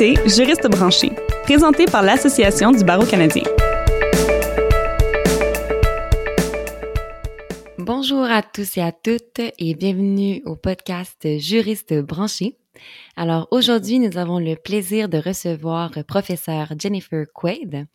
Juriste branché, présenté par l'Association du barreau canadien. Bonjour à tous et à toutes et bienvenue au podcast Juriste branché. Alors aujourd'hui, nous avons le plaisir de recevoir professeur Jennifer Quaid.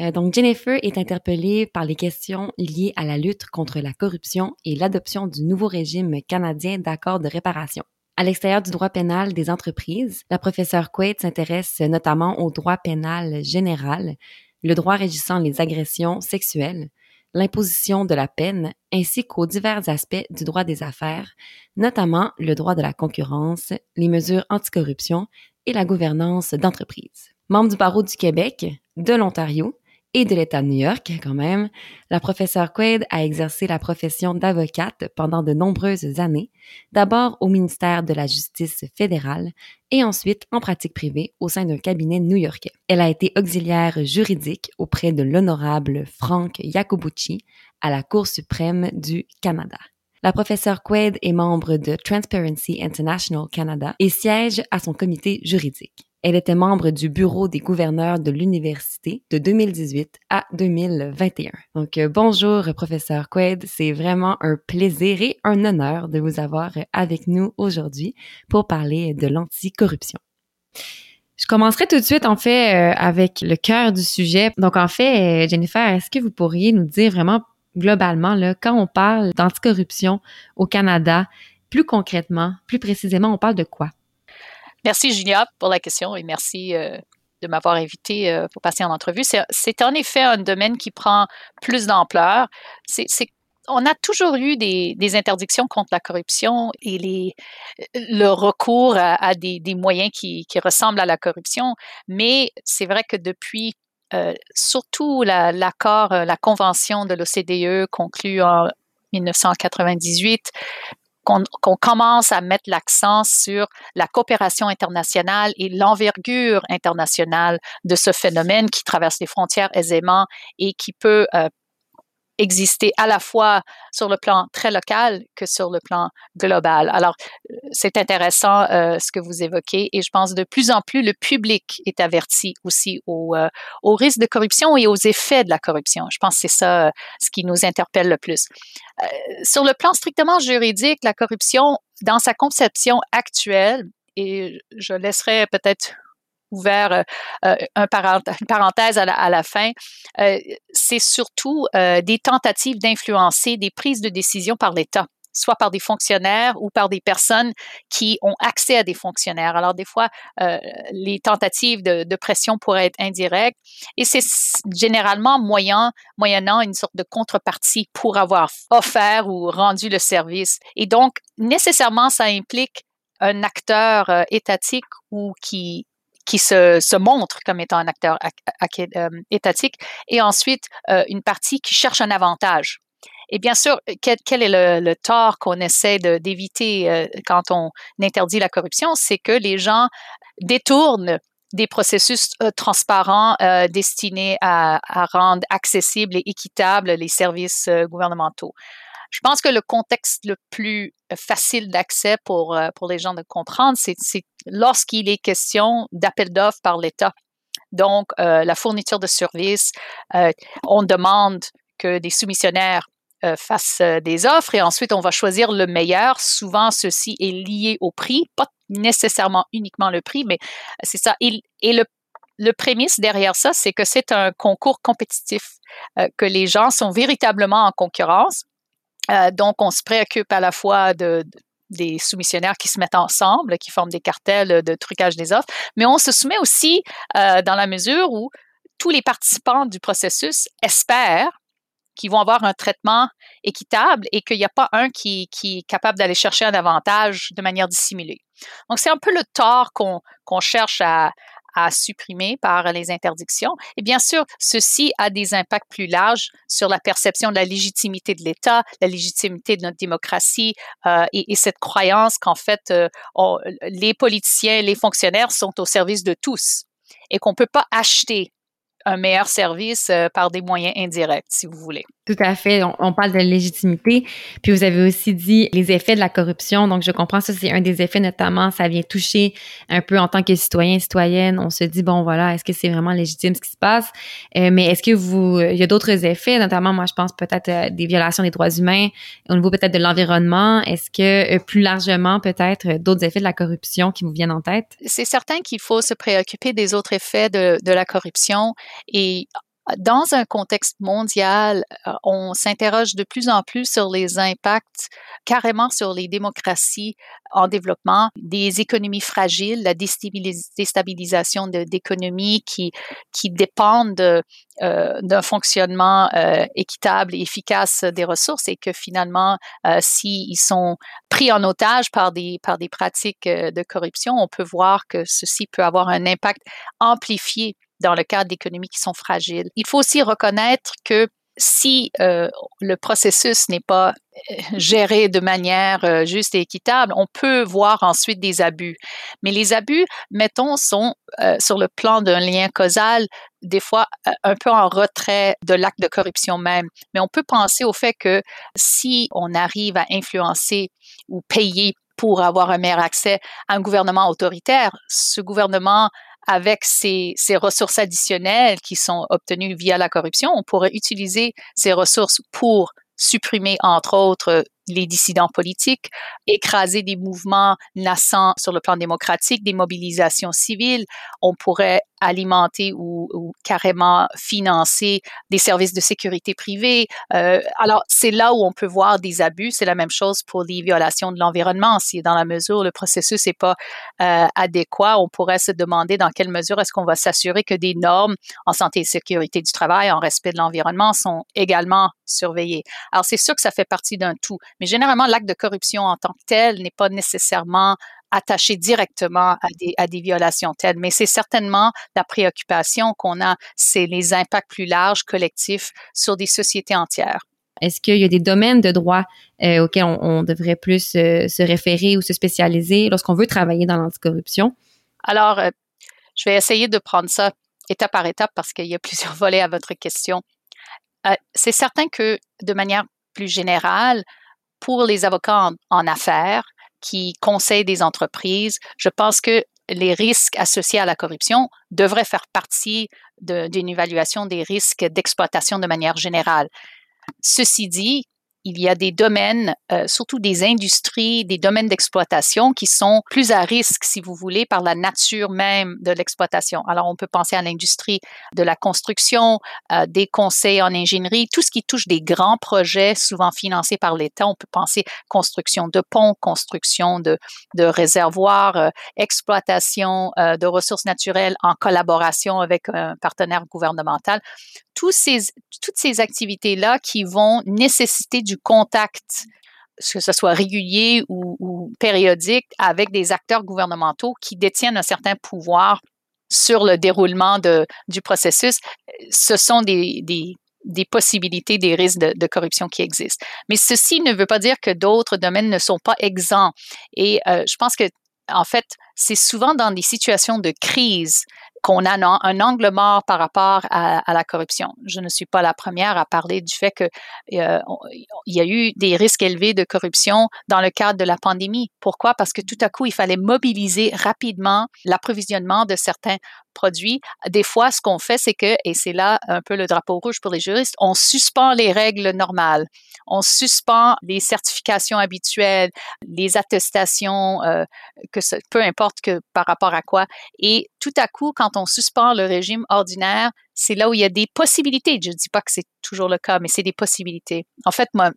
Euh, donc Jennifer est interpellée par les questions liées à la lutte contre la corruption et l'adoption du nouveau régime canadien d'accord de réparation. À l'extérieur du droit pénal des entreprises, la professeure Quaid s'intéresse notamment au droit pénal général, le droit régissant les agressions sexuelles, l'imposition de la peine, ainsi qu'aux divers aspects du droit des affaires, notamment le droit de la concurrence, les mesures anticorruption et la gouvernance d'entreprise. Membre du barreau du Québec, de l'Ontario, et de l'État de New York quand même, la professeure Quaid a exercé la profession d'avocate pendant de nombreuses années, d'abord au ministère de la Justice fédérale et ensuite en pratique privée au sein d'un cabinet new-yorkais. Elle a été auxiliaire juridique auprès de l'honorable Frank Jacobucci à la Cour suprême du Canada. La professeure Quaid est membre de Transparency International Canada et siège à son comité juridique. Elle était membre du bureau des gouverneurs de l'université de 2018 à 2021. Donc, euh, bonjour, professeur Quaid. C'est vraiment un plaisir et un honneur de vous avoir avec nous aujourd'hui pour parler de l'anticorruption. Je commencerai tout de suite, en fait, euh, avec le cœur du sujet. Donc, en fait, euh, Jennifer, est-ce que vous pourriez nous dire vraiment globalement, là, quand on parle d'anticorruption au Canada, plus concrètement, plus précisément, on parle de quoi? Merci, Julia, pour la question et merci euh, de m'avoir invité euh, pour passer en entrevue. C'est en effet un domaine qui prend plus d'ampleur. on a toujours eu des, interdictions contre la corruption et le recours à, des, moyens qui, ressemblent à la corruption, mais c'est vrai que depuis euh, surtout l'accord, la, convention de l'OCDE conclue en 1998 qu'on commence à mettre l'accent sur la coopération internationale et l'envergure internationale de ce phénomène qui traverse les frontières aisément et qui peut euh, exister à la fois sur le plan très local que sur le plan global. Alors, c'est intéressant euh, ce que vous évoquez et je pense de plus en plus le public est averti aussi au, euh, au risque de corruption et aux effets de la corruption. Je pense que c'est ça euh, ce qui nous interpelle le plus. Euh, sur le plan strictement juridique, la corruption, dans sa conception actuelle, et je laisserai peut-être ouvert euh, euh, un une parenthèse à la, à la fin, euh, c'est surtout des tentatives d'influencer des prises de décision par l'État soit par des fonctionnaires ou par des personnes qui ont accès à des fonctionnaires. Alors des fois, les tentatives de, de, pression pourraient être indirectes et c'est généralement moyen, moyennant une sorte de contrepartie pour avoir offert ou rendu le service. Et donc, nécessairement, ça implique un acteur étatique ou qui qui se, se, montre comme étant un acteur euh, étatique, et ensuite euh, une partie qui cherche un avantage. Et bien sûr, quel, est le, tort qu'on essaie d'éviter euh, quand on interdit la corruption, c'est que les gens détournent des processus transparents destinés à, à, rendre accessibles et équitables les services gouvernementaux. Je pense que le contexte le plus euh, facile d'accès pour, euh, pour les gens de comprendre, c'est lorsqu'il est question d'appel d'offres par l'État. Donc, euh, la fourniture de services, on demande que des soumissionnaires fassent des offres et ensuite on va choisir le meilleur. Souvent, ceci est lié au prix, pas nécessairement uniquement le prix, mais c'est ça. Et, le le prémisse derrière ça, c'est que c'est un concours compétitif, que les gens sont véritablement en concurrence euh, donc, on se préoccupe à la fois de, des soumissionnaires qui se mettent ensemble, qui forment des cartels de trucage des offres, mais on se soumet aussi euh, dans la mesure où tous les participants du processus espèrent qu'ils vont avoir un traitement équitable et qu'il n'y a pas un qui, qui est capable d'aller chercher un avantage de manière dissimulée. Donc, c'est un peu le tort qu'on cherche à, à supprimer par les interdictions. Et bien sûr, ceci a des impacts plus larges sur la perception de la légitimité de l'État, la légitimité de notre démocratie euh, et, cette croyance qu'en fait, euh, les politiciens, les fonctionnaires sont au service de tous et qu'on ne peut pas acheter un meilleur service euh, par des moyens indirects, si vous voulez. Tout à fait. On, parle de légitimité. Puis vous avez aussi dit les effets de la corruption. Donc, je comprends ça, c'est un des effets, notamment, ça vient toucher un peu en tant que citoyen, citoyenne. On se dit, bon, voilà, est-ce que c'est vraiment légitime ce qui se passe? Euh, mais est-ce que vous, il y a d'autres effets, notamment, moi, je pense peut-être euh, des violations des droits humains au niveau peut-être de l'environnement. Est-ce que plus largement, peut-être d'autres effets de la corruption qui vous viennent en tête? C'est certain qu'il faut se préoccuper des autres effets de, de la corruption. Et dans un contexte mondial, euh, on s'interroge de plus en plus sur les impacts carrément sur les démocraties en développement, des économies fragiles, la déstabilisation d'économies qui, dépendent euh, d'un fonctionnement euh, équitable et efficace des ressources et que finalement, s'ils sont pris en otage par des pratiques de corruption, on peut voir que ceci peut avoir un impact amplifié dans le cadre d'économies qui sont fragiles. Il faut aussi reconnaître que si euh, le processus n'est pas euh, géré de manière euh, juste et équitable, on peut voir ensuite des abus. Mais les abus, mettons, sont sur le plan d'un lien causal, des fois un peu en retrait de l'acte de corruption même. Mais on peut penser au fait que si on arrive à influencer ou payer pour avoir un meilleur accès à un gouvernement autoritaire, ce gouvernement avec ces, ces, ressources additionnelles qui sont obtenues via la corruption, on pourrait utiliser ces ressources pour supprimer, entre autres, les dissidents politiques, écraser des mouvements naissants sur le plan démocratique, des mobilisations civiles. On pourrait alimenter ou, carrément financer des services de sécurité privés. Euh, alors, c'est là où on peut voir des abus. C'est la même chose pour les violations de l'environnement. Si dans la mesure où le processus n'est pas euh, adéquat, on pourrait se demander dans quelle mesure est-ce qu'on va s'assurer que des normes en santé et sécurité du travail, en respect de l'environnement, sont également surveillées. Alors, c'est sûr que ça fait partie d'un tout. Mais généralement, l'acte de corruption en tant que tel n'est pas nécessairement attaché directement à des, à des violations telles, mais c'est certainement la préoccupation qu'on a, c'est les impacts plus larges, collectifs, sur des sociétés entières. Est-ce qu'il y a des domaines de droit euh, auxquels on, devrait plus euh, se référer ou se spécialiser lorsqu'on veut travailler dans l'anticorruption? Alors, euh, je vais essayer de prendre ça étape par étape parce qu'il y a plusieurs volets à votre question. c'est certain que de manière plus générale, pour les avocats en, affaires qui conseillent des entreprises, je pense que les risques associés à la corruption devraient faire partie d'une évaluation des risques d'exploitation de manière générale. Ceci dit, il y a des domaines, euh, surtout des industries, des domaines d'exploitation qui sont plus à risque, si vous voulez, par la nature même de l'exploitation. Alors, on peut penser à l'industrie de la construction, euh, des conseils en ingénierie, tout ce qui touche des grands projets, souvent financés par l'État. On peut penser construction de ponts, construction de, de réservoirs, euh, exploitation de ressources naturelles en collaboration avec un partenaire gouvernemental toutes ces activités-là qui vont nécessiter du contact que ce soit régulier ou, périodique, avec des acteurs gouvernementaux qui détiennent un certain pouvoir sur le déroulement du processus, ce sont des, possibilités, des risques de, de, corruption qui existent. Mais ceci ne veut pas dire que d'autres domaines ne sont pas exempts. Et euh, je pense que, en fait, c'est souvent dans des situations de crise qu'on a un, angle mort par rapport à, la corruption. Je ne suis pas la première à parler du fait qu'il euh, y a eu des risques élevés de corruption dans le cadre de la pandémie. Pourquoi? Parce que tout à coup, il fallait mobiliser rapidement l'approvisionnement de certains produits. Des fois, ce qu'on fait, c'est que, et c'est là un peu le drapeau rouge pour les juristes, on suspend les règles normales, on suspend les certifications habituelles, les attestations, euh, que peu importe que par rapport à quoi. Tout à coup, quand on suspend le régime ordinaire, c'est là où il y a des possibilités. Je ne dis pas que c'est toujours le cas, mais c'est des possibilités. En fait, moi,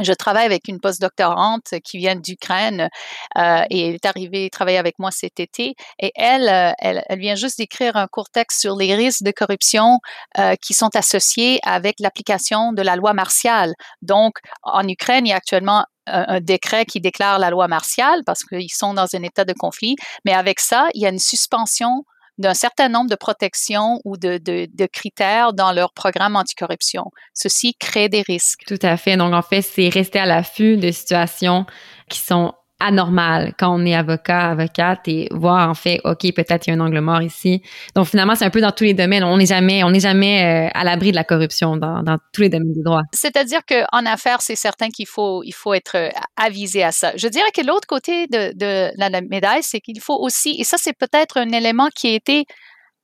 je travaille avec une postdoctorante qui vient d'Ukraine euh, et est arrivée travailler avec moi cet été. Et elle, euh, elle, elle, vient juste d'écrire un court texte sur les risques de corruption euh, qui sont associés avec l'application de la loi martiale. Donc, en Ukraine, il y a actuellement un, décret qui déclare la loi martiale parce qu'ils sont dans un état de conflit. Mais avec ça, il y a une suspension d'un certain nombre de protections ou de, de, critères dans leur programme anticorruption. Ceci crée des risques. Tout à fait. Donc, en fait, c'est rester à l'affût de situations qui sont anormal quand on est avocat, avocate et voir en fait, ok, peut-être il y a un angle mort ici. Donc finalement, c'est un peu dans tous les domaines. On n'est jamais, on n'est jamais euh, à l'abri de la corruption dans, dans tous les domaines du droit. C'est-à-dire qu'en affaires, c'est certain qu'il faut, il faut être euh, avisé à ça. Je dirais que l'autre côté de, de la médaille, c'est qu'il faut aussi, et ça c'est peut-être un élément qui a été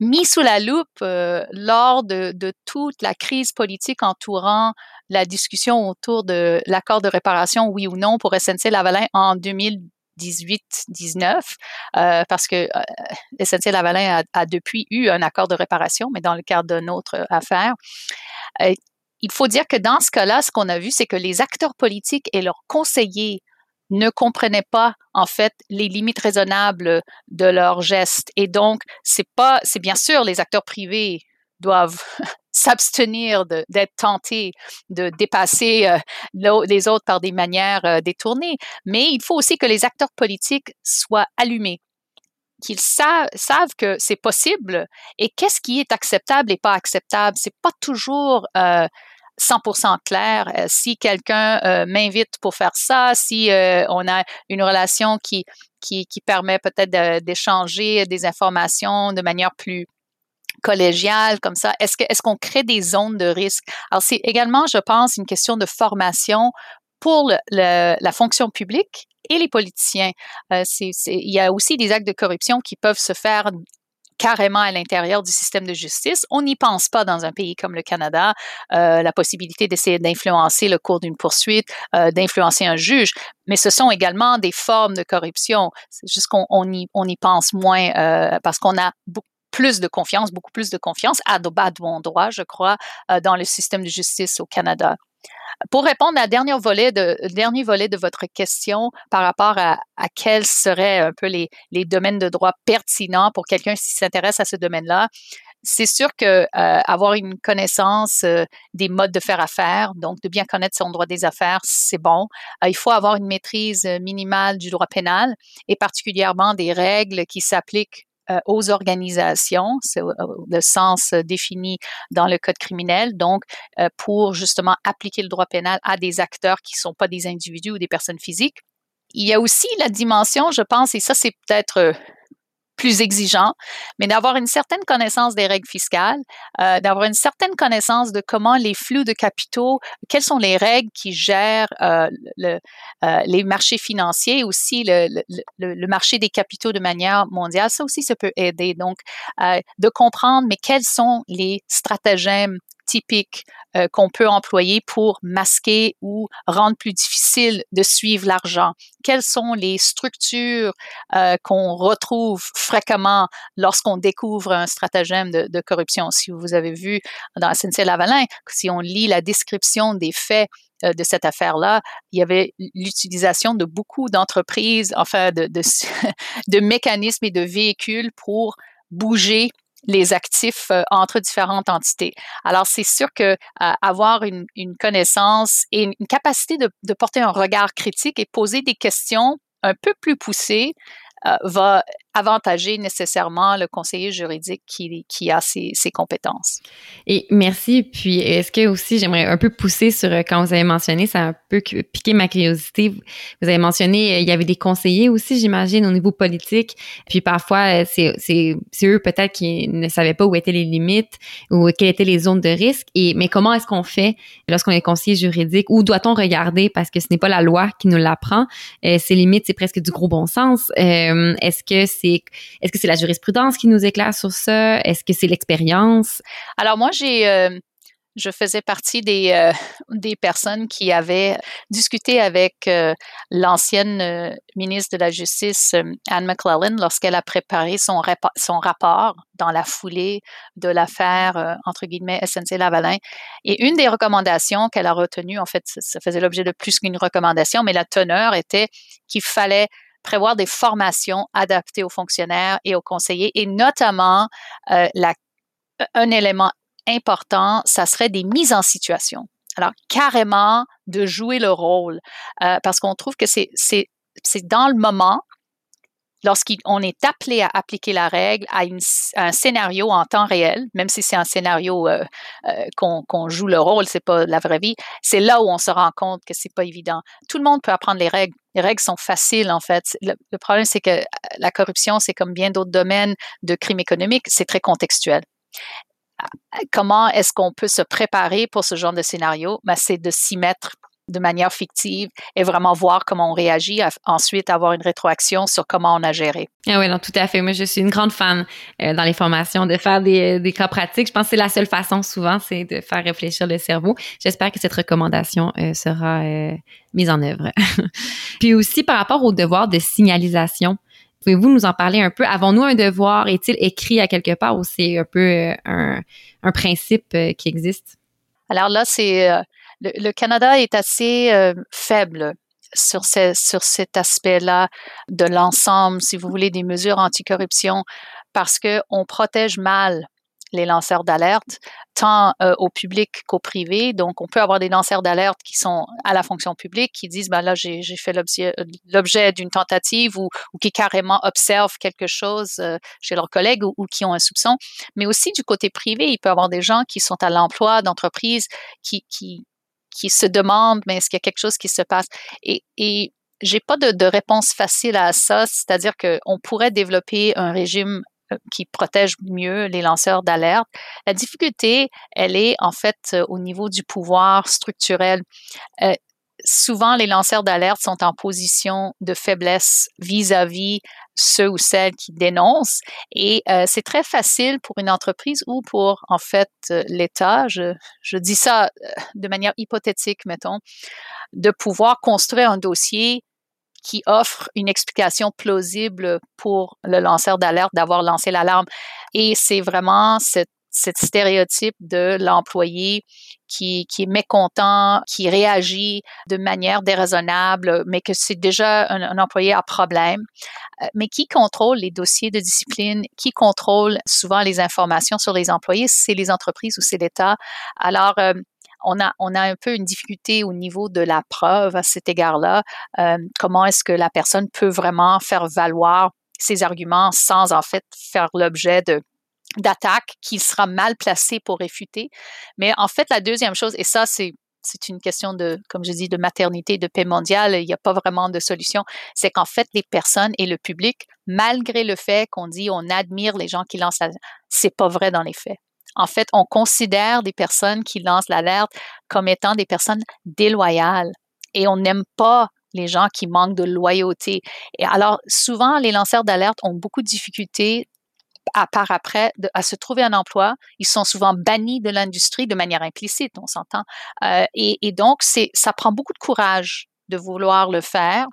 mis sous la loupe euh, lors de, de, toute la crise politique entourant la discussion autour de l'accord de réparation, oui ou non, pour SNC-Lavalin en 2018-19, euh, parce que euh, SNC-Lavalin a, a, depuis eu un accord de réparation, mais dans le cadre d'une autre affaire. Euh, il faut dire que dans ce cas-là, ce qu'on a vu, c'est que les acteurs politiques et leurs conseillers ne comprenaient pas en fait les limites raisonnables de leurs gestes et donc c'est pas c'est bien sûr les acteurs privés doivent s'abstenir d'être tentés de dépasser euh, les autres par des manières euh, détournées, mais il faut aussi que les acteurs politiques soient allumés qu'ils savent, savent que c'est possible et qu'est-ce qui est acceptable et pas acceptable. C'est pas toujours euh, 100% clair. Euh, si quelqu'un euh, m'invite pour faire ça, si on a une relation qui, qui, permet peut-être d'échanger des informations de manière plus collégiale comme ça? Est-ce que est-ce qu'on crée des zones de risque? Alors, c'est également, je pense, une question de formation pour la fonction publique et les politiciens. Euh, il y a aussi des actes de corruption qui peuvent se faire carrément à l'intérieur du système de justice. On n'y pense pas dans un pays comme le Canada, euh, la possibilité d'essayer d'influencer le cours d'une poursuite, euh, d'influencer un juge, mais ce sont également des formes de corruption. C'est juste qu'on on y, on pense moins euh, parce qu'on a beaucoup plus de confiance, beaucoup plus de confiance, à de bon droit, je crois, dans le système de justice au Canada. Pour répondre à de, dernier volet de votre question par rapport à, quels seraient un peu les, domaines de droit pertinents pour quelqu'un qui s'intéresse à ce domaine-là, c'est sûr que euh, avoir une connaissance euh, des modes de faire affaire, donc de bien connaître son droit des affaires, c'est bon. il faut avoir une maîtrise minimale du droit pénal et particulièrement des règles qui s'appliquent euh, aux organisations, c'est euh, le sens euh, défini dans le code criminel, donc pour justement appliquer le droit pénal à des acteurs qui ne sont pas des individus ou des personnes physiques. Il y a aussi la dimension, je pense, et ça c'est peut-être plus exigeant, mais d'avoir une certaine connaissance des règles fiscales, euh, d'avoir une certaine connaissance de comment les flux de capitaux, quelles sont les règles qui gèrent euh, euh, les marchés financiers, aussi le, le, marché des capitaux de manière mondiale. Ça aussi, ça peut aider. Donc, de comprendre, mais quels sont les stratagèmes typiques euh, qu'on peut employer pour masquer ou rendre plus difficile de suivre l'argent? Quelles sont les structures euh, qu'on retrouve fréquemment lorsqu'on découvre un stratagème de, corruption? Si vous avez vu dans SNC-Lavalin, si on lit la description des faits euh, de cette affaire-là, il y avait l'utilisation de beaucoup d'entreprises, enfin de mécanismes et de véhicules pour bouger les actifs euh, entre différentes entités. Alors, c'est sûr que euh, avoir une, connaissance et une capacité de, de, porter un regard critique et poser des questions un peu plus poussées euh, va avantager nécessairement le conseiller juridique qui, a ses, compétences. Et merci. Puis, est-ce que aussi, j'aimerais un peu pousser sur, euh, quand vous avez mentionné, ça a un peu piqué ma curiosité. Vous avez mentionné, euh, il y avait des conseillers aussi, j'imagine, au niveau politique. Puis parfois, c'est, c'est, eux peut-être qui ne savaient pas où étaient les limites ou quelles étaient les zones de risque. Et, mais comment est-ce qu'on fait lorsqu'on est conseiller juridique? Où doit-on regarder? Parce que ce n'est pas la loi qui nous l'apprend. Euh, ces limites, c'est presque du gros bon sens. Euh, est-ce que c'est est-ce que c'est la jurisprudence qui nous éclaire sur ça? Est-ce que c'est l'expérience? Alors moi j'ai euh, je faisais partie des, euh, des personnes qui avaient discuté avec euh, l'ancienne ministre de la Justice, Anne McClellan, lorsqu'elle a préparé son, son rapport dans la foulée de l'affaire, entre guillemets, SNC-Lavalin. Et une des recommandations qu'elle a retenues, en fait, ça faisait l'objet de plus qu'une recommandation, mais la teneur était qu'il fallait prévoir des formations adaptées aux fonctionnaires et aux conseillers et notamment euh, la, un élément important, ça serait des mises en situation. Alors, carrément de jouer le rôle, euh, parce qu'on trouve que c'est dans le moment lorsqu'on est appelé à appliquer la règle à, un scénario en temps réel, même si c'est un scénario euh, euh, qu'on joue le rôle, c'est pas la vraie vie, c'est là où on se rend compte que c'est pas évident. Tout le monde peut apprendre les règles. Les règles sont faciles en fait. Le, problème c'est que la corruption, c'est comme bien d'autres domaines de crimes économiques, c'est très contextuel comment est-ce qu'on peut se préparer pour ce genre de scénario? Ben, c'est de s'y mettre de manière fictive et vraiment voir comment on réagit, ensuite avoir une rétroaction sur comment on a géré. Ah oui, non, tout à fait. Moi, je suis une grande fan euh, dans les formations de faire des, des, cas pratiques. Je pense que c'est la seule façon souvent, c'est de faire réfléchir le cerveau. J'espère que cette recommandation euh, sera euh, mise en œuvre. Puis aussi par rapport au devoir de signalisation. Pouvez-vous nous en parler un peu? Avons-nous un devoir? Est-il écrit à quelque part ou c'est un peu un, un principe qui existe? Alors là, c'est le, Canada est assez euh, faible sur, sur cet aspect-là de l'ensemble, si vous voulez, des mesures anticorruption, parce qu'on protège mal les lanceurs d'alerte, tant euh, au public qu'au privé. Donc, on peut avoir des lanceurs d'alerte qui sont à la fonction publique, qui disent, ben là, j'ai fait l'objet d'une tentative ou, qui carrément observent quelque chose euh, chez leurs collègues ou, qui ont un soupçon. Mais aussi du côté privé, il peut y avoir des gens qui sont à l'emploi d'entreprises qui, qui, qui se demandent, mais est-ce qu'il y a quelque chose qui se passe? Et, et j'ai pas de, réponse facile à ça, c'est-à-dire qu'on pourrait développer un régime euh, qui protège mieux les lanceurs d'alerte. La difficulté, elle est en fait euh, au niveau du pouvoir structurel. Euh, souvent, les lanceurs d'alerte sont en position de faiblesse vis-à-vis ceux ou celles qui dénoncent. Et euh, c'est très facile pour une entreprise ou pour, en fait, euh, l'État, je, je, dis ça euh, de manière hypothétique, mettons, de pouvoir construire un dossier qui offre une explication plausible pour le lanceur d'alerte d'avoir lancé l'alarme. Et c'est vraiment cette cette stéréotype de l'employé qui, qui, est mécontent, qui réagit de manière déraisonnable, mais que c'est déjà un, employé à problème, euh, mais qui contrôle les dossiers de discipline, qui contrôle souvent les informations sur les employés, c'est les entreprises ou c'est l'État. Alors, euh, on a, on a un peu une difficulté au niveau de la preuve à cet égard-là. Euh, comment est-ce que la personne peut vraiment faire valoir ses arguments sans en fait faire l'objet de d'attaque qui sera mal placé pour réfuter. Mais en fait, la deuxième chose, et ça, c'est une question de, comme je dis, de maternité, de paix mondiale. Il n'y a pas vraiment de solution. C'est qu'en fait, les personnes et le public, malgré le fait qu'on dit on admire les gens qui lancent la, c'est pas vrai dans les faits. En fait, on considère des personnes qui lancent l'alerte comme étant des personnes déloyales et on n'aime pas les gens qui manquent de loyauté. Et alors, souvent, les lanceurs d'alerte ont beaucoup de difficultés à part après à se trouver un emploi. Ils sont souvent bannis de l'industrie de manière implicite, on s'entend. Euh, et, donc, ça prend beaucoup de courage de vouloir le faire.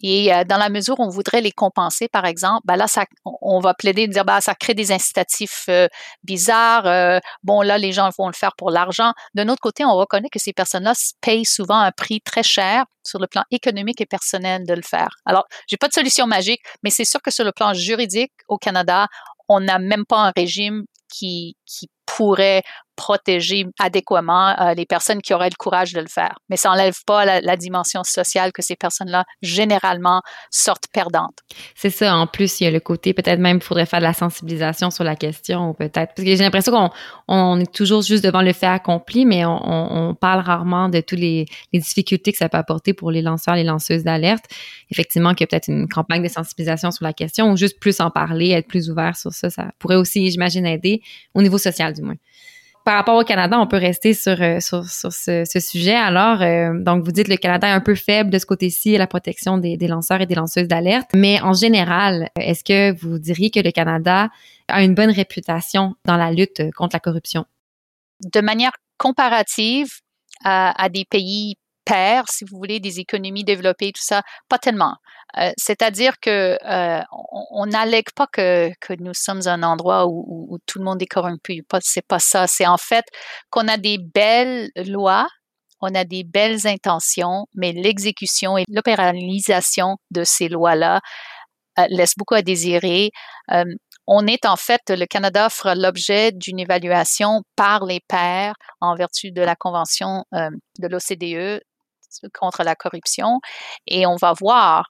Et euh, dans la mesure où on voudrait les compenser, par exemple, ben là, on va plaider de dire, ben, ça crée des incitatifs euh, bizarres. Bon, là, les gens vont le faire pour l'argent. D'un autre côté, on reconnaît que ces personnes-là payent souvent un prix très cher sur le plan économique et personnel de le faire. Alors, j'ai pas de solution magique, mais c'est sûr que sur le plan juridique au Canada, on n'a même pas un régime qui, qui pourrait protéger adéquatement euh, les personnes qui auraient le courage de le faire. Mais ça n'enlève pas la, dimension sociale que ces personnes-là, généralement, sortent perdantes. C'est ça. En plus, il y a le côté, peut-être même, il faudrait faire de la sensibilisation sur la question, peut-être. Parce que j'ai l'impression qu'on on est toujours juste devant le fait accompli, mais on, parle rarement de toutes les, difficultés que ça peut apporter pour les lanceurs, les lanceuses d'alerte. Effectivement, qu'il y a peut-être une campagne de sensibilisation sur la question ou juste plus en parler, être plus ouvert sur ça, ça pourrait aussi, j'imagine, aider au niveau social du par rapport au Canada, on peut rester sur, euh, ce, sujet. Alors, euh, donc, vous dites le Canada est un peu faible de ce côté-ci, la protection des, lanceurs et des lanceuses d'alerte. Mais en général, est-ce que vous diriez que le Canada a une bonne réputation dans la lutte contre la corruption? De manière comparative à, à des pays pairs, si vous voulez, des économies développées, tout ça, pas tellement. Euh, c'est-à-dire que euh, on n'allègue pas que, nous sommes un endroit où, tout le monde est corrompu. C'est pas ça. C'est en fait qu'on a des belles lois, on a des belles intentions, mais l'exécution et l'opéralisation de ces lois-là euh, laisse beaucoup à désirer. Euh, on est en fait, le Canada fera l'objet d'une évaluation par les pairs en vertu de la Convention de l'OCDE contre la corruption et on va voir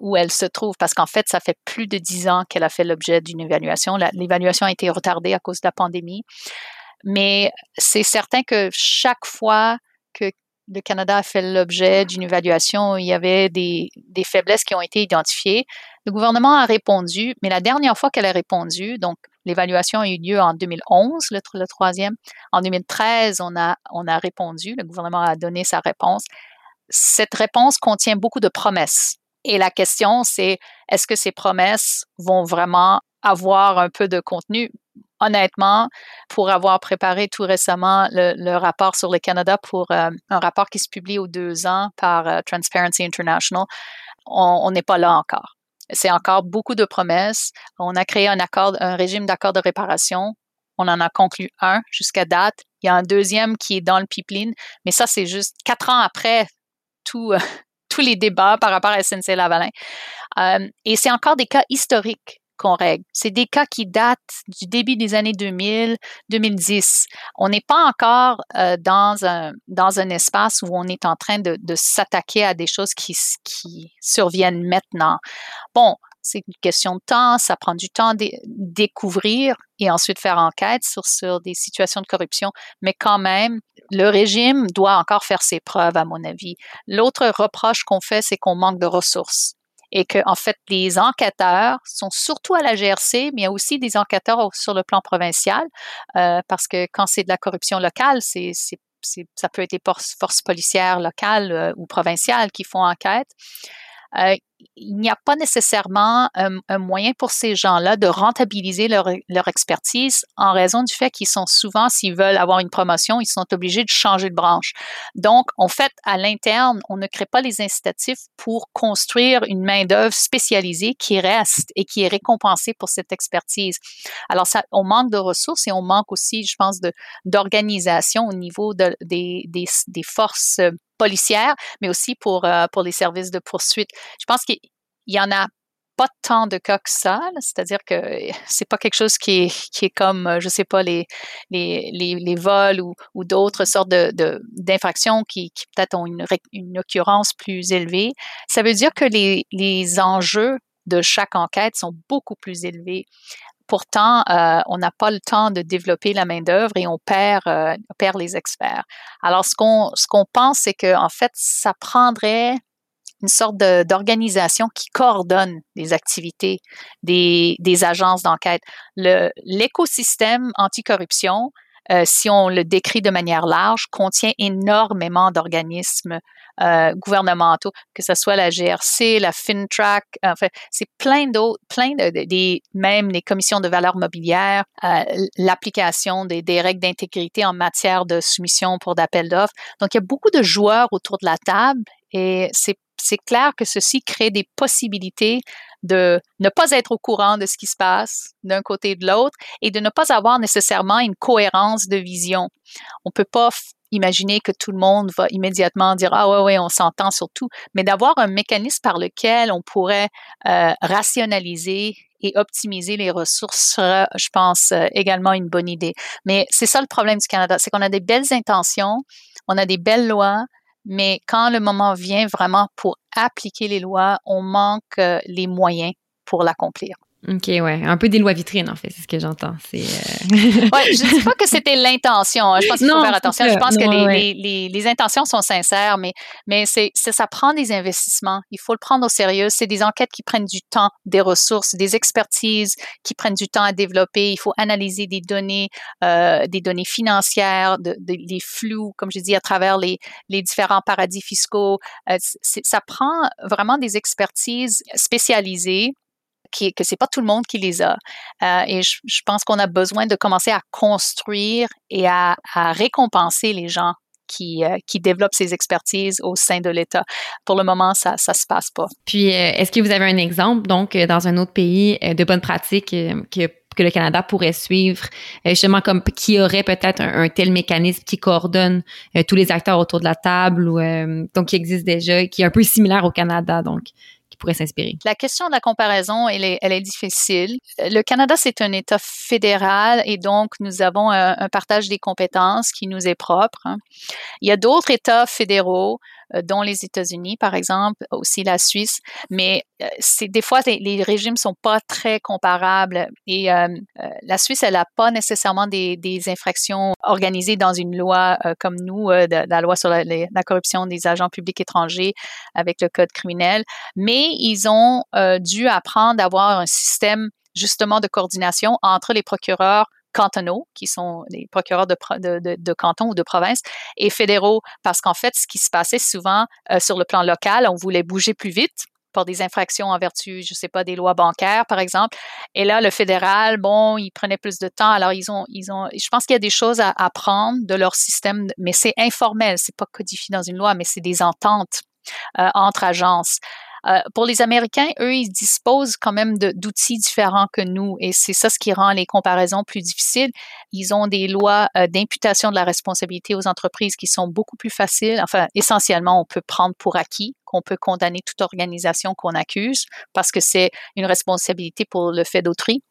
où elle se trouve, parce qu'en fait, ça fait plus de dix ans qu'elle a fait l'objet d'une évaluation. L'évaluation a été retardée à cause de la pandémie. Mais c'est certain que chaque fois que le Canada a fait l'objet d'une évaluation, il y avait des, des, faiblesses qui ont été identifiées. Le gouvernement a répondu, mais la dernière fois qu'elle a répondu, donc l'évaluation a eu lieu en 2011, le, troisième. En 2013, on a, on a répondu, le gouvernement a donné sa réponse. Cette réponse contient beaucoup de promesses. Et la question, c'est est-ce que ces promesses vont vraiment avoir un peu de contenu? honnêtement, pour avoir préparé tout récemment le, rapport sur le Canada pour euh, un rapport qui se publie aux deux ans par euh, Transparency International, on n'est pas là encore. C'est encore beaucoup de promesses. On a créé un régime d'accord de réparation. On en a conclu un jusqu'à date. Il y a un deuxième qui est dans le pipeline, mais ça, c'est juste quatre ans après tout, tous les débats par rapport à SNC-Lavalin. Euh, et c'est encore des cas historiques C'est des cas qui datent du début des années 2000, 2010. On n'est pas encore euh, dans, un, espace où on est en train de, s'attaquer à des choses qui, surviennent maintenant. Bon, c'est une question de temps, ça prend du temps de découvrir et ensuite faire enquête sur des situations de corruption, mais quand même, le régime doit encore faire ses preuves, à mon avis. L'autre reproche qu'on fait, c'est qu'on manque de ressources et que en fait les enquêteurs sont surtout à la GRC, mais il y a aussi des enquêteurs sur le plan provincial euh, parce que quand c'est de la corruption locale, c'est ça peut être des forces policières locales euh, ou provinciales qui font enquête. Euh, il n'y a pas nécessairement un, moyen pour ces gens-là de rentabiliser leur, expertise en raison du fait qu'ils sont souvent, s'ils veulent avoir une promotion, ils sont obligés de changer de branche. Donc, en fait, à l'interne, on ne crée pas les incitatifs pour construire une main-d'œuvre spécialisée qui reste et qui est récompensée pour cette expertise. Alors, ça, on manque de ressources et on manque aussi, je pense, d'organisation au niveau de, des, des, des forces policières, mais aussi pour, euh, pour les services de poursuite. Je pense qu'il y en a pas tant de cas que ça, c'est-à-dire que c'est pas quelque chose qui est, qui est comme, euh, je sais pas, les, les, les, vols ou, ou d'autres sortes de, d'infractions qui, qui peut-être ont une, une occurrence plus élevée. Ça veut dire que les, les enjeux de chaque enquête sont beaucoup plus élevés. Pourtant, euh, on n'a pas le temps de développer la main-d'œuvre et on perd, euh, perd les experts. Alors, ce qu'on, ce qu'on pense, c'est que, en fait, ça prendrait une sorte d'organisation qui coordonne les activités des, des agences d'enquête. L'écosystème anticorruption, euh, si on le décrit de manière large, contient énormément d'organismes euh, gouvernementaux, que ce soit la GRC, la FinTrack, enfin, c'est plein d'autres, plein de, même les commissions de valeur mobilière, euh, l'application des, des, règles d'intégrité en matière de soumission pour d'appel d'offres. Donc, il y a beaucoup de joueurs autour de la table et c'est clair que ceci crée des possibilités de ne pas être au courant de ce qui se passe d'un côté et de l'autre et de ne pas avoir nécessairement une cohérence de vision. On peut pas imaginer que tout le monde va immédiatement dire ah ouais ouais on s'entend sur tout, mais d'avoir un mécanisme par lequel on pourrait euh, rationaliser et optimiser les ressources sera, je pense, euh, également une bonne idée. Mais c'est ça le problème du Canada, c'est qu'on a des belles intentions, on a des belles lois, mais quand le moment vient vraiment pour appliquer les lois, on manque euh, les moyens pour l'accomplir. OK, ouais. Un peu des lois vitrines, en fait, c'est ce que j'entends. C'est, euh... ouais, je ne dis pas que c'était l'intention. Hein. Je pense qu'il faut faire attention. Je pense que les, les, les, intentions sont sincères, mais, mais c'est, ça prend des investissements. Il faut le prendre au sérieux. C'est des enquêtes qui prennent du temps, des ressources, des expertises qui prennent du temps à développer. Il faut analyser des données, euh, des données financières, de, de, des flous, comme je dis, à travers les, les différents paradis fiscaux. Euh, ça prend vraiment des expertises spécialisées qui, que c'est pas tout le monde qui les a. Euh, et je, pense qu'on a besoin de commencer à construire et à, récompenser les gens qui, euh, qui développent ces expertises au sein de l'État. Pour le moment, ça ne se passe pas. Puis, euh, est-ce que vous avez un exemple, donc, dans un autre pays, de bonnes pratiques que, que le Canada pourrait suivre, justement comme qui aurait peut-être un, tel mécanisme qui coordonne tous les acteurs autour de la table, ou donc qui existe déjà, qui est un peu similaire au Canada, donc? S'inspirer? La question de la comparaison, elle est, elle est difficile. Le Canada, c'est un État fédéral et donc nous avons un, partage des compétences qui nous est propre. Hein. Il y a d'autres États fédéraux euh, dont les États-Unis, par exemple, aussi la Suisse. Mais euh, c'est des fois les, les, régimes sont pas très comparables et la Suisse, elle n'a pas nécessairement des, des, infractions organisées dans une loi comme nous, de, la loi sur la, la, corruption des agents publics étrangers avec le code criminel, mais ils ont dû apprendre à avoir un système justement de coordination entre les procureurs cantonaux, qui sont les procureurs de, de, de, canton ou de province, et fédéraux, parce qu'en fait, ce qui se passait souvent euh, sur le plan local, on voulait bouger plus vite pour des infractions en vertu, je ne sais pas, des lois bancaires, par exemple. Et là, le fédéral, bon, il prenait plus de temps. Alors, ils ont, ils ont, je pense qu'il y a des choses à apprendre de leur système, mais c'est informel, c'est pas codifié dans une loi, mais c'est des ententes euh, entre agences. Euh, pour les Américains, eux, ils disposent quand même d'outils différents que nous et c'est ça ce qui rend les comparaisons plus difficiles. Ils ont des lois euh, d'imputation de la responsabilité aux entreprises qui sont beaucoup plus faciles. Enfin, essentiellement, on peut prendre pour acquis qu'on peut condamner toute organisation qu'on accuse parce que c'est une responsabilité pour le fait d'autrui.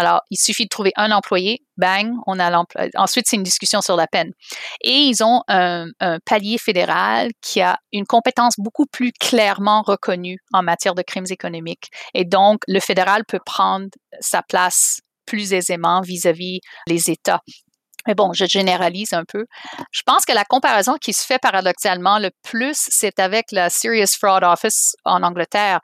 Alors, il suffit de trouver un employé, bang, on a l'emploi. Ensuite, c'est une discussion sur la peine. Et ils ont un, palier fédéral qui a une compétence beaucoup plus clairement reconnue en matière de crimes économiques. Et donc, le fédéral peut prendre sa place plus aisément vis-à-vis les États. Mais bon, je généralise un peu. Je pense que la comparaison qui se fait paradoxalement le plus, c'est avec la Serious Fraud Office en Angleterre.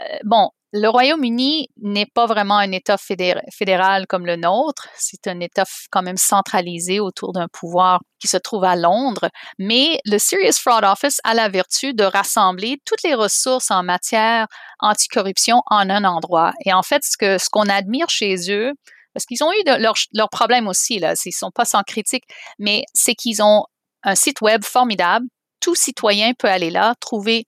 Euh, bon, le Royaume-Uni n'est pas vraiment un État fédéral comme le nôtre. C'est un État quand même centralisé autour d'un pouvoir qui se trouve à Londres. Mais le Serious Fraud Office a la vertu de rassembler toutes les ressources en matière anticorruption en un endroit. Et en fait, ce qu'on admire chez eux, parce qu'ils ont eu leurs leur problèmes aussi, là, ils sont pas sans critique, mais c'est qu'ils ont un site web formidable. Tout citoyen peut aller là, trouver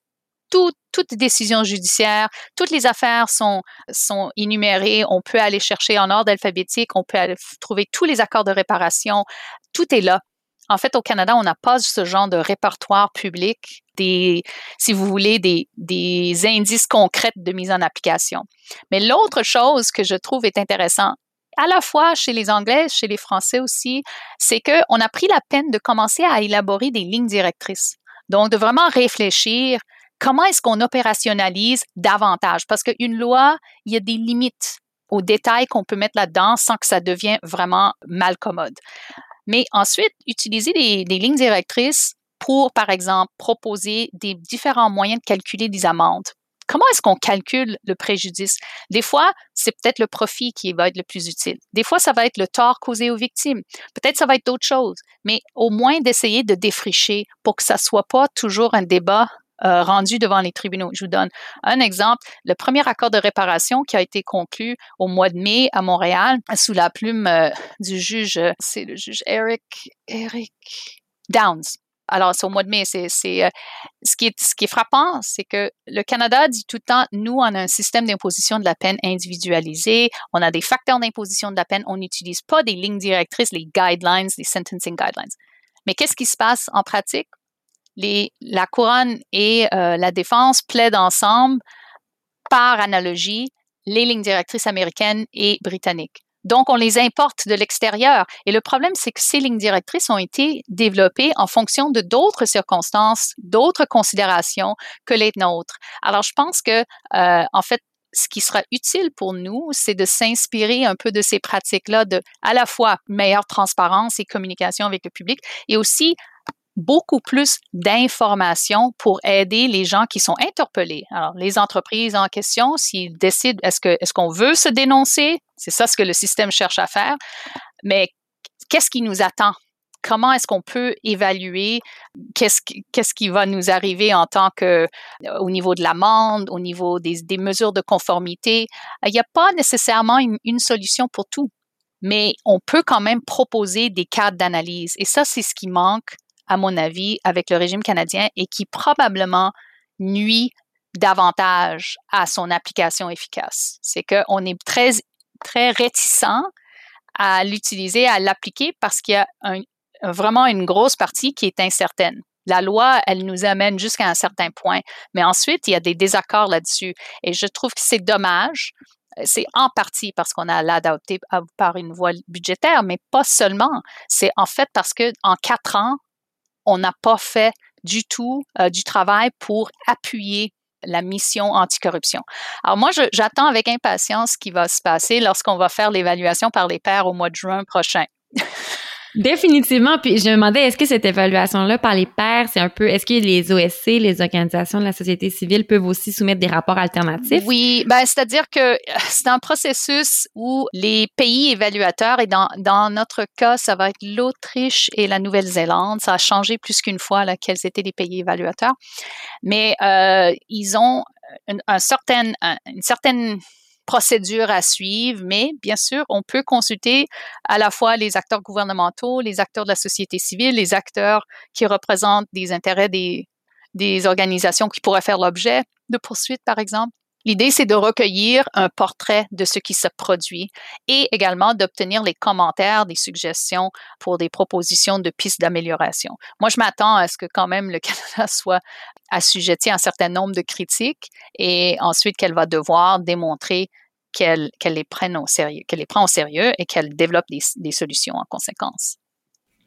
tout, toute décision judiciaire, toutes les affaires sont, sont énumérées. On peut aller chercher en ordre alphabétique, on peut aller trouver tous les accords de réparation. Tout est là. En fait, au Canada, on n'a pas ce genre de répertoire public, des, si vous voulez, des, des indices concrets de mise en application. Mais l'autre chose que je trouve est intéressant, à la fois chez les Anglais, chez les Français aussi, c'est qu'on a pris la peine de commencer à élaborer des lignes directrices. Donc, de vraiment réfléchir comment est-ce qu'on opérationnalise davantage? Parce qu'une loi, il y a des limites aux détails qu'on peut mettre là-dedans sans que ça devienne vraiment mal commode. Mais ensuite, utiliser des, lignes directrices pour, par exemple, proposer des différents moyens de calculer des amendes. Comment est-ce qu'on calcule le préjudice? Des fois, c'est peut-être le profit qui va être le plus utile. Des fois, ça va être le tort causé aux victimes. Peut-être ça va être d'autres choses. Mais au moins d'essayer de défricher pour que ça soit pas toujours un débat euh, rendu devant les tribunaux. Je vous donne un exemple. Le premier accord de réparation qui a été conclu au mois de mai à Montréal sous la plume euh, du juge, euh, c'est le juge Eric, Eric Downs. Alors, c'est au mois de mai. C'est, c'est ce, qui est, ce qui est frappant, c'est que le Canada dit tout le temps, nous, on a un système d'imposition de la peine individualisé, on a des facteurs d'imposition de la peine, on n'utilise pas des lignes directrices, les guidelines, les sentencing guidelines. Mais qu'est-ce qui se passe en pratique? La couronne et euh, la défense plaident ensemble, par analogie, les lignes directrices américaines et britanniques. Donc, on les importe de l'extérieur. Et le problème, c'est que ces lignes directrices ont été développées en fonction de d'autres circonstances, d'autres considérations que les nôtres. Alors, je pense que, euh, en fait, ce qui sera utile pour nous, c'est de s'inspirer un peu de ces pratiques-là de à la fois meilleure transparence et communication avec le public et aussi beaucoup plus d'informations pour aider les gens qui sont interpellés. Alors, les entreprises en question, s'ils décident, est-ce qu'on veut se dénoncer? C'est ça ce que le système cherche à faire. Mais qu'est-ce qui nous attend? Comment est-ce qu'on peut évaluer qu'est-ce qui, va nous arriver en tant que euh, au niveau de l'amende, au niveau des, mesures de conformité? Il n'y a pas nécessairement une solution pour tout mais on peut quand même proposer des cadres d'analyse. Et ça, c'est ce qui manque à mon avis, avec le régime canadien et qui probablement nuit davantage à son application efficace. C'est qu'on est très, très réticent à l'utiliser, à l'appliquer parce qu'il y a vraiment une grosse partie qui est incertaine. La loi, elle nous amène jusqu'à un certain point, mais ensuite, il y a des désaccords là-dessus. Et je trouve que c'est dommage. C'est en partie parce qu'on a l'adopté par une voie budgétaire, mais pas seulement. C'est en fait parce que en quatre ans, on n'a pas fait du tout du travail pour appuyer la mission anticorruption. Alors moi, j'attends avec impatience ce qui va se passer lorsqu'on va faire l'évaluation par les pairs au mois de juin prochain. Définitivement. Puis je me demandais, est-ce que cette évaluation-là par les pairs, c'est un peu, est-ce que les OSC, les organisations de la société civile, peuvent aussi soumettre des rapports alternatifs? Oui, ben, c'est-à-dire que euh, c'est un processus où les pays évaluateurs, et dans, dans notre cas, ça va être l'Autriche et la Nouvelle-Zélande, ça a changé plus qu'une fois là, quels étaient les pays évaluateurs, mais euh, ils ont un certain, une certaine procédure à suivre, mais bien sûr, on peut consulter à la fois les acteurs gouvernementaux, les acteurs de la société civile, les acteurs qui représentent des intérêts des, des organisations qui pourraient faire l'objet de poursuites, par exemple. L'idée, c'est de recueillir un portrait de ce qui se produit et également d'obtenir les commentaires, des suggestions pour des propositions de pistes d'amélioration. Moi, je m'attends à ce que quand même le Canada soit assujetti à un certain nombre de critiques et ensuite qu'elle va devoir démontrer qu'elle les prend au sérieux et qu'elle développe des solutions en conséquence.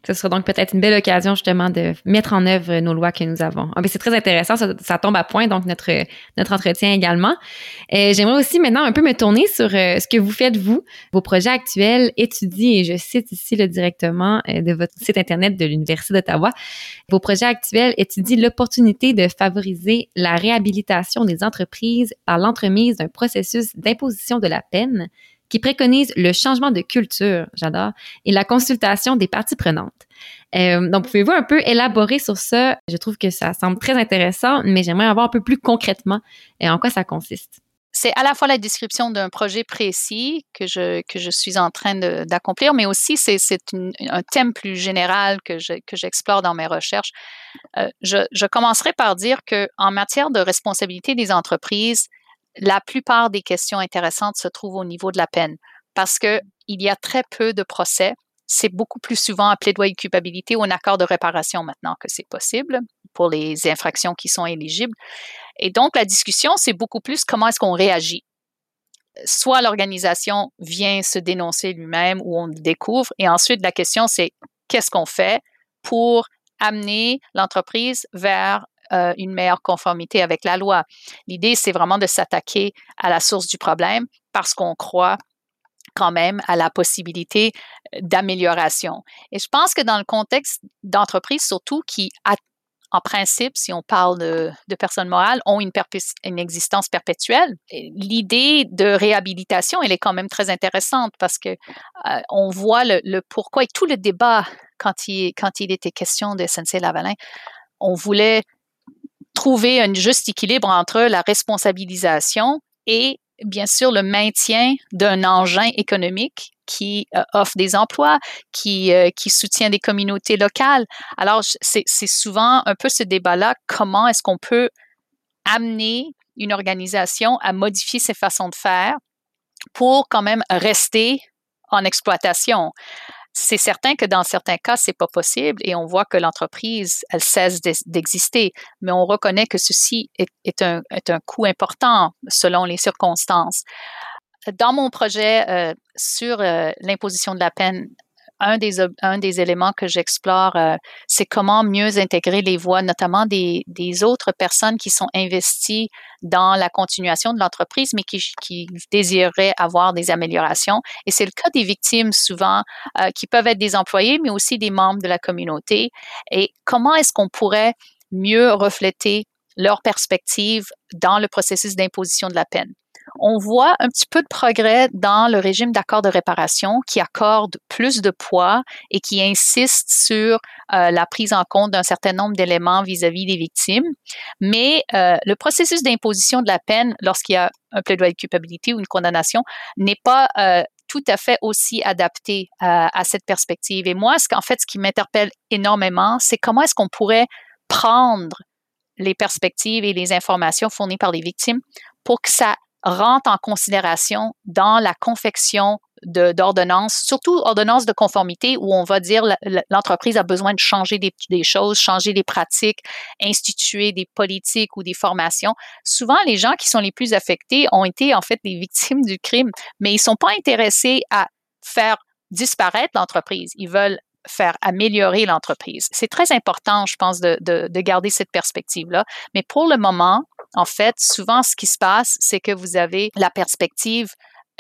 Ce sera donc peut-être une belle occasion justement de mettre en œuvre nos lois que nous avons. Ah, c'est très intéressant, ça, tombe à point donc notre notre entretien également. Euh, j'aimerais aussi maintenant un peu me tourner sur euh, ce que vous faites vous, vos projets actuels étudient et je cite ici le directement euh, de votre site internet de l'université d'Ottawa. Vos projets actuels étudient l'opportunité de favoriser la réhabilitation des entreprises par l'entremise d'un processus d'imposition de la peine qui préconise le changement de culture, j'adore, et la consultation des parties prenantes. Euh, donc, pouvez-vous un peu élaborer sur ça? Je trouve que ça semble très intéressant, mais j'aimerais avoir un peu plus concrètement et en quoi ça consiste. C'est à la fois la description d'un projet précis que je, que je suis en train d'accomplir, mais aussi c'est un thème plus général que j'explore dans mes recherches. Euh, je, je commencerai par dire que en matière de responsabilité des entreprises, la plupart des questions intéressantes se trouvent au niveau de la peine parce que il y a très peu de procès. C'est beaucoup plus souvent un plaidoyer de culpabilité ou un accord de réparation maintenant que c'est possible pour les infractions qui sont éligibles. Et donc, la discussion, c'est beaucoup plus comment est-ce qu'on réagit. Soit l'organisation vient se dénoncer lui-même ou on le découvre. Et ensuite, la question, c'est qu'est-ce qu'on fait pour amener l'entreprise vers euh, une meilleure conformité avec la loi. L'idée, c'est vraiment de s'attaquer à la source du problème parce qu'on croit quand même à la possibilité euh, d'amélioration. Et je pense que dans le contexte d'entreprises, surtout qui, en principe, si on parle de, personnes morales, ont une, existence perpétuelle, l'idée de réhabilitation, elle est quand même très intéressante parce que euh, on voit le, le, pourquoi et tout le débat quand il, quand il était question de SNC-Lavalin, on voulait trouver un juste équilibre entre la responsabilisation et bien sûr le maintien d'un engin économique qui euh, offre des emplois, qui, euh, qui soutient des communautés locales. Alors, c'est souvent un peu ce débat-là, comment est-ce qu'on peut amener une organisation à modifier ses façons de faire pour quand même rester en exploitation? C'est certain que dans certains cas, c'est pas possible et on voit que l'entreprise, elle cesse d'exister. Mais on reconnaît que ceci est, un, est coût important selon les circonstances. Dans mon projet euh, sur euh, l'imposition de la peine un des, éléments que j'explore, euh, c'est comment mieux intégrer les voix, notamment des, autres personnes qui sont investies dans la continuation de l'entreprise, mais qui, qui, désireraient avoir des améliorations. Et c'est le cas des victimes souvent, euh, qui peuvent être des employés, mais aussi des membres de la communauté. Et comment est-ce qu'on pourrait mieux refléter leur perspective dans le processus d'imposition de la peine? On voit un petit peu de progrès dans le régime d'accord de réparation qui accorde plus de poids et qui insiste sur euh, la prise en compte d'un certain nombre d'éléments vis-à-vis des victimes. Mais euh, le processus d'imposition de la peine, lorsqu'il y a un plaidoyer de culpabilité ou une condamnation, n'est pas euh, tout à fait aussi adapté à cette perspective. Et moi, ce qu'en fait, ce qui m'interpelle énormément, c'est comment est-ce qu'on pourrait prendre les perspectives et les informations fournies par les victimes pour que ça rentre en considération dans la confection d'ordonnances, surtout ordonnances de conformité où on va dire l'entreprise a besoin de changer des, choses, changer des pratiques, instituer des politiques ou des formations. Souvent, les gens qui sont les plus affectés ont été en fait des victimes du crime, mais ils sont pas intéressés à faire disparaître l'entreprise. Ils veulent faire améliorer l'entreprise. C'est très important, je pense, de garder cette perspective-là. Mais pour le moment, en fait, souvent, ce qui se passe, c'est que vous avez la perspective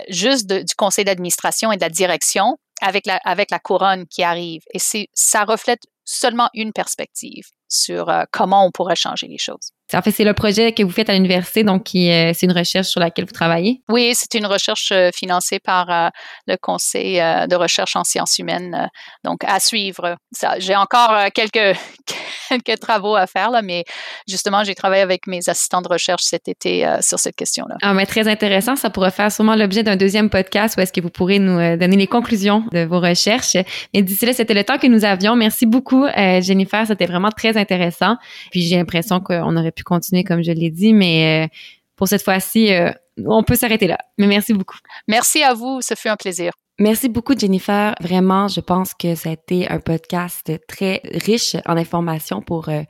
juste du conseil d'administration et de la direction avec la, avec la couronne qui arrive. Et ça reflète seulement une perspective sur euh, comment on pourrait changer les choses. En fait, c'est le projet que vous faites à l'université, donc euh, c'est une recherche sur laquelle vous travaillez? Oui, c'est une recherche euh, financée par euh, le Conseil de recherche en sciences humaines. donc, à suivre. J'ai encore quelques, quelques travaux à faire, là, mais justement, j'ai travaillé avec mes assistants de recherche cet été sur cette question-là. Ah, mais très intéressant. Ça pourrait faire sûrement l'objet d'un deuxième podcast où est-ce que vous pourrez nous donner les conclusions de vos recherches. Mais d'ici là, c'était le temps que nous avions. Merci beaucoup, Jennifer. C'était vraiment très intéressant. Puis j'ai l'impression qu'on aurait pu continuer comme je l'ai dit, mais euh, pour cette fois-ci, euh, on peut s'arrêter là. Mais merci beaucoup. Merci à vous, ce fut un plaisir. Merci beaucoup, Jennifer. Vraiment, je pense que ça a été un podcast très riche en informations pour euh,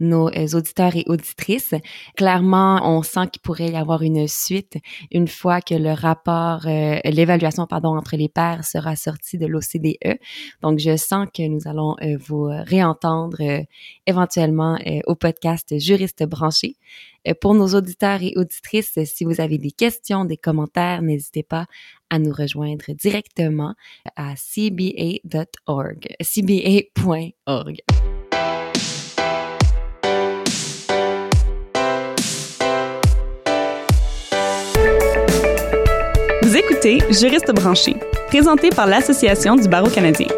nos auditeurs et auditrices. Clairement, on sent qu'il pourrait y avoir une suite une fois que le rapport, l'évaluation, pardon, entre les pairs sera sorti de l'OCDE. Donc, je sens que nous allons vous réentendre éventuellement au podcast Juriste branché. Euh, pour nos auditeurs et auditrices, si vous avez des questions, des commentaires, n'hésitez pas à nous rejoindre directement à cba.org, cba.org. Vous écoutez Juriste branché, présenté par l'Association du barreau canadien.